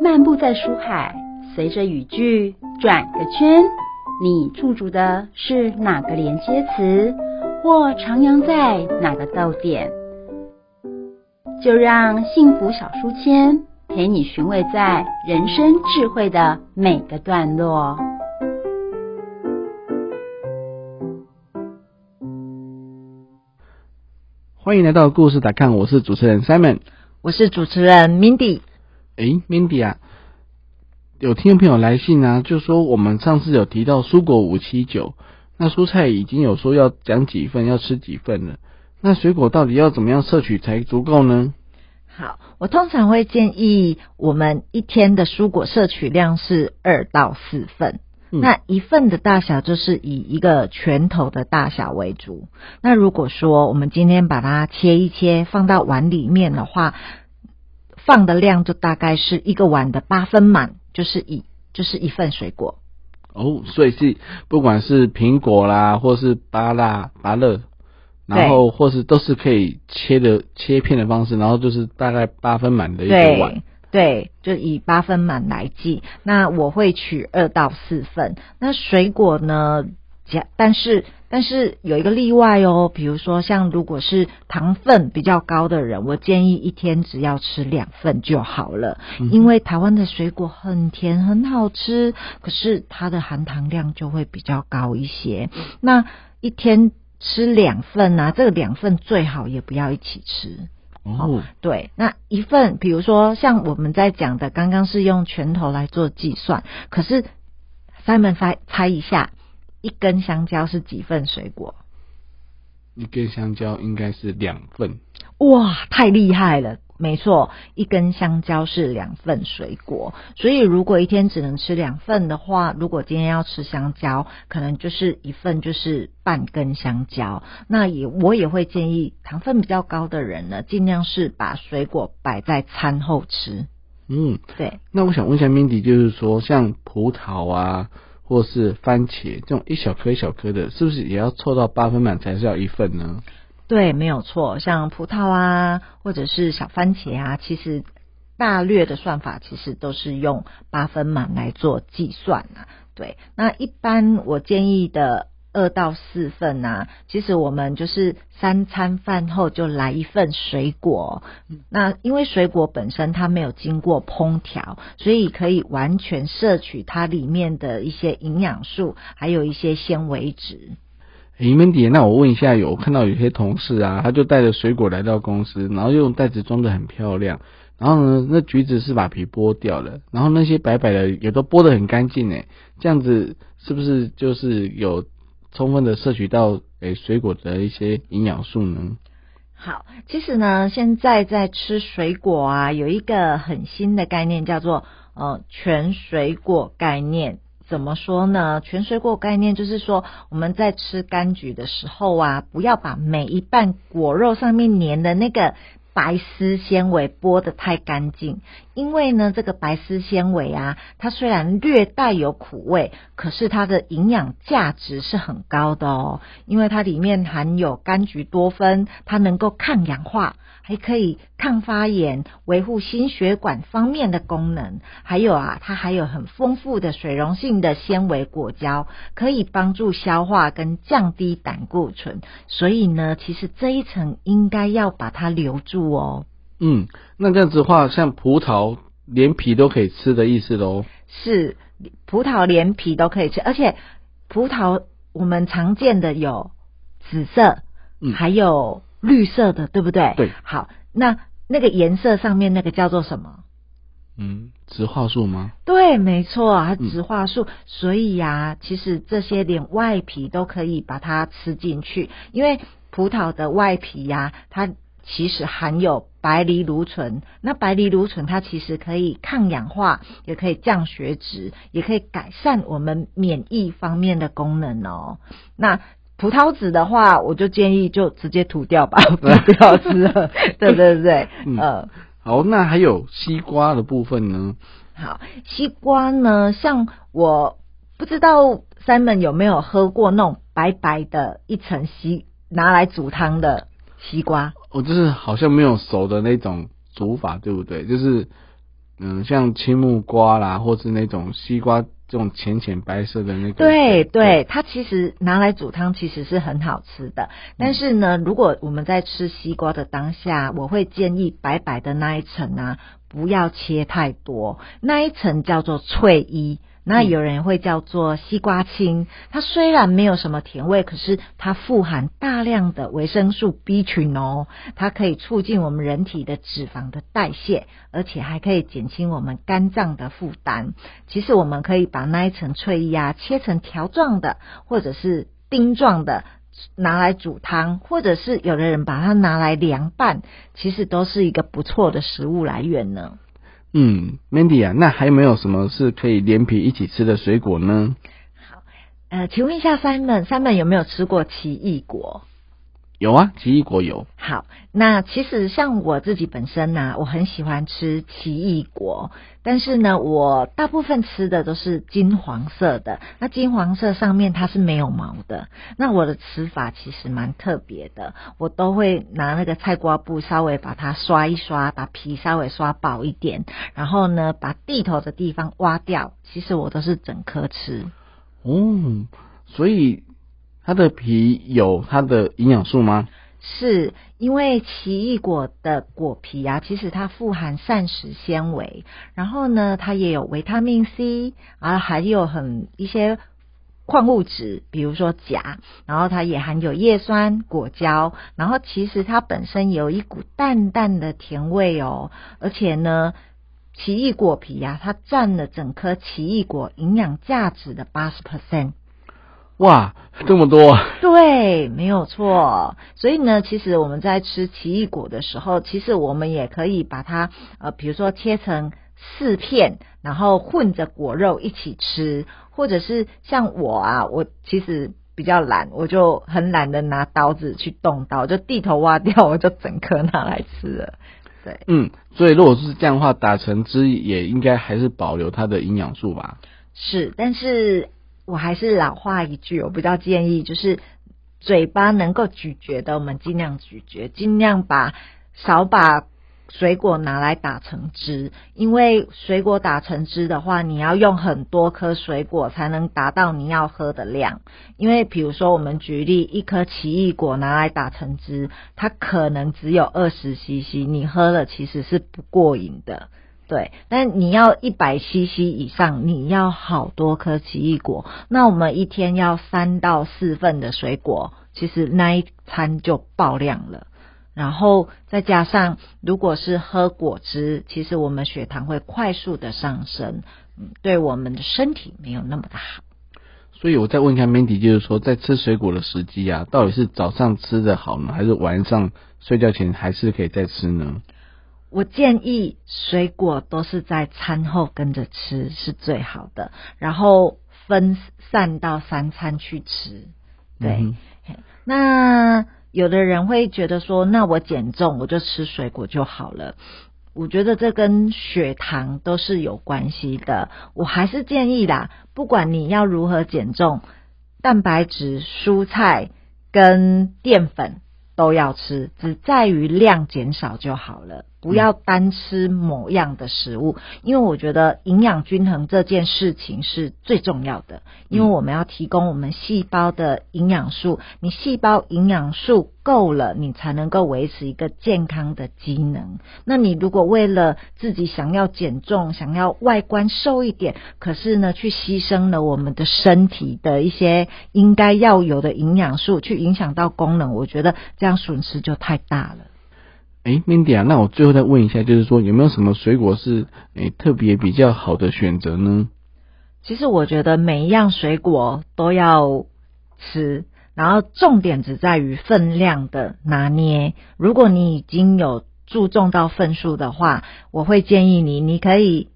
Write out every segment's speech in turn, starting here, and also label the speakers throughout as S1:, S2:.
S1: 漫步在书海，随着语句转个圈，你驻足的是哪个连接词，或徜徉在哪个逗点？就让幸福小书签陪你寻味在人生智慧的每个段落。
S2: 欢迎来到故事打看，我是主持人 Simon，
S3: 我是主持人 Mindy。
S2: 诶 m i n d y 啊，有听众朋友来信啊，就说我们上次有提到蔬果五七九，那蔬菜已经有说要讲几份，要吃几份了。那水果到底要怎么样摄取才足够呢？
S3: 好，我通常会建议我们一天的蔬果摄取量是二到四份。那一份的大小就是以一个拳头的大小为主。那如果说我们今天把它切一切，放到碗里面的话，放的量就大概是一个碗的八分满，就是一就是一份水果。
S2: 哦，所以是不管是苹果啦，或是芭拉芭乐，然后或是都是可以切的切片的方式，然后就是大概八分满的一个碗。
S3: 对，就以八分满来计。那我会取二到四份。那水果呢？加，但是但是有一个例外哦。比如说，像如果是糖分比较高的人，我建议一天只要吃两份就好了。因为台湾的水果很甜，很好吃，可是它的含糖量就会比较高一些。那一天吃两份啊，这个两份最好也不要一起吃。
S2: 哦，
S3: 对，那一份，比如说像我们在讲的，刚刚是用拳头来做计算，可是 Simon 猜猜一下，一根香蕉是几份水果？
S2: 一根香蕉应该是两份。
S3: 哇，太厉害了！没错，一根香蕉是两份水果，所以如果一天只能吃两份的话，如果今天要吃香蕉，可能就是一份就是半根香蕉。那也我也会建议糖分比较高的人呢，尽量是把水果摆在餐后吃。
S2: 嗯，
S3: 对。
S2: 那我想问一下 Mindy，就是说像葡萄啊，或是番茄这种一小颗一小颗的，是不是也要凑到八分满才是要一份呢？
S3: 对，没有错。像葡萄啊，或者是小番茄啊，其实大略的算法其实都是用八分满来做计算啊。对，那一般我建议的二到四份啊，其实我们就是三餐饭后就来一份水果。那因为水果本身它没有经过烹调，所以可以完全摄取它里面的一些营养素，还有一些纤维质。
S2: 诶，Mandy，那我问一下，有看到有些同事啊，他就带着水果来到公司，然后用袋子装的很漂亮，然后呢，那橘子是把皮剥掉了，然后那些白白的也都剥得很干净诶，这样子是不是就是有充分的摄取到诶水果的一些营养素呢？
S3: 好，其实呢，现在在吃水果啊，有一个很新的概念，叫做呃全水果概念。怎么说呢？全水果概念就是说，我们在吃柑橘的时候啊，不要把每一瓣果肉上面粘的那个白丝纤维剥得太干净，因为呢，这个白丝纤维啊，它虽然略带有苦味，可是它的营养价值是很高的哦，因为它里面含有柑橘多酚，它能够抗氧化。还可以抗发炎、维护心血管方面的功能，还有啊，它还有很丰富的水溶性的纤维果胶，可以帮助消化跟降低胆固醇。所以呢，其实这一层应该要把它留住哦。
S2: 嗯，那这样子的话，像葡萄连皮都可以吃的意思喽？
S3: 是，葡萄连皮都可以吃，而且葡萄我们常见的有紫色，嗯，还有。绿色的，对不对？
S2: 对。
S3: 好，那那个颜色上面那个叫做什么？
S2: 嗯，植化素吗？
S3: 对，没错，它植化素。所以呀，其实这些连外皮都可以把它吃进去，因为葡萄的外皮呀，它其实含有白藜芦醇。那白藜芦醇它其实可以抗氧化，也可以降血脂，也可以改善我们免疫方面的功能哦。那葡萄籽的话，我就建议就直接吐掉吧，不要吃了。对对对，
S2: 嗯。好，那还有西瓜的部分呢？
S3: 好，西瓜呢，像我不知道 Simon 有没有喝过那种白白的一层西拿来煮汤的西瓜？
S2: 我就是好像没有熟的那种煮法，对不对？就是嗯，像青木瓜啦，或是那种西瓜这种浅浅白色的那个。
S3: 对对，它其实拿来煮汤其实是很好吃的。但是呢，如果我们在吃西瓜的当下，我会建议白白的那一层啊，不要切太多，那一层叫做脆衣。那有人会叫做西瓜青，它虽然没有什么甜味，可是它富含大量的维生素 B 群哦，它可以促进我们人体的脂肪的代谢，而且还可以减轻我们肝脏的负担。其实我们可以把那一层脆衣啊切成条状的，或者是丁状的，拿来煮汤，或者是有的人把它拿来凉拌，其实都是一个不错的食物来源呢。
S2: 嗯，Mandy 啊，那还有没有什么是可以连皮一起吃的水果呢？
S3: 好，呃，请问一下 Simon，Simon 有没有吃过奇异果？
S2: 有啊，奇异果有。
S3: 好，那其实像我自己本身呢，我很喜欢吃奇异果，但是呢，我大部分吃的都是金黄色的。那金黄色上面它是没有毛的。那我的吃法其实蛮特别的，我都会拿那个菜瓜布稍微把它刷一刷，把皮稍微刷薄一点，然后呢，把地头的地方挖掉。其实我都是整颗吃。
S2: 哦，所以。它的皮有它的营养素吗？
S3: 是因为奇异果的果皮啊，其实它富含膳食纤维，然后呢，它也有维他命 C，啊，还有很一些矿物质，比如说钾，然后它也含有叶酸、果胶，然后其实它本身有一股淡淡的甜味哦，而且呢，奇异果皮呀，它占了整颗奇异果营养价值的八十 percent。
S2: 哇，这么多！
S3: 对，没有错。所以呢，其实我们在吃奇异果的时候，其实我们也可以把它呃，比如说切成四片，然后混着果肉一起吃，或者是像我啊，我其实比较懒，我就很懒得拿刀子去动刀，就地头挖掉，我就整颗拿来吃了。对，
S2: 嗯，所以如果是这样的话，打成汁也应该还是保留它的营养素吧？
S3: 是，但是。我还是老话一句，我比较建议就是嘴巴能够咀嚼的，我们尽量咀嚼，尽量把少把水果拿来打成汁，因为水果打成汁的话，你要用很多颗水果才能达到你要喝的量。因为比如说，我们举例，一颗奇异果拿来打成汁，它可能只有二十 CC，你喝了其实是不过瘾的。对，但你要一百 CC 以上，你要好多颗奇异果。那我们一天要三到四份的水果，其实那一餐就爆量了。然后再加上，如果是喝果汁，其实我们血糖会快速的上升，嗯，对我们的身体没有那么的好。
S2: 所以我再问一下 Mandy，就是说，在吃水果的时机啊，到底是早上吃的好呢，还是晚上睡觉前还是可以再吃呢？
S3: 我建议水果都是在餐后跟着吃是最好的，然后分散到三餐去吃。对，那有的人会觉得说，那我减重我就吃水果就好了。我觉得这跟血糖都是有关系的。我还是建议啦，不管你要如何减重，蛋白质、蔬菜跟淀粉都要吃，只在于量减少就好了。不要单吃某样的食物，因为我觉得营养均衡这件事情是最重要的。因为我们要提供我们细胞的营养素，你细胞营养素够了，你才能够维持一个健康的机能。那你如果为了自己想要减重、想要外观瘦一点，可是呢，去牺牲了我们的身体的一些应该要有的营养素，去影响到功能，我觉得这样损失就太大了。
S2: 哎，Mandy 啊，那我最后再问一下，就是说有没有什么水果是诶特别比较好的选择呢？
S3: 其实我觉得每一样水果都要吃，然后重点只在于分量的拿捏。如果你已经有注重到份数的话，我会建议你，你可以。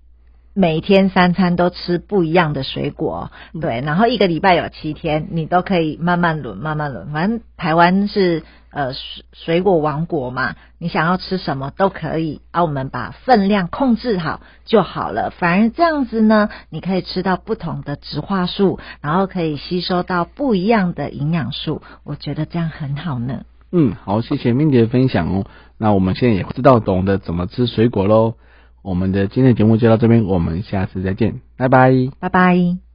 S3: 每天三餐都吃不一样的水果，对，然后一个礼拜有七天，你都可以慢慢轮，慢慢轮。反正台湾是呃水水果王国嘛，你想要吃什么都可以，啊，我们把分量控制好就好了。反而这样子呢，你可以吃到不同的植化素，然后可以吸收到不一样的营养素，我觉得这样很好呢。
S2: 嗯，好，谢谢 Mindy 的分享哦。那我们现在也知道懂得怎么吃水果喽。我们的今天的节目就到这边，我们下次再见，拜拜。
S3: 拜拜。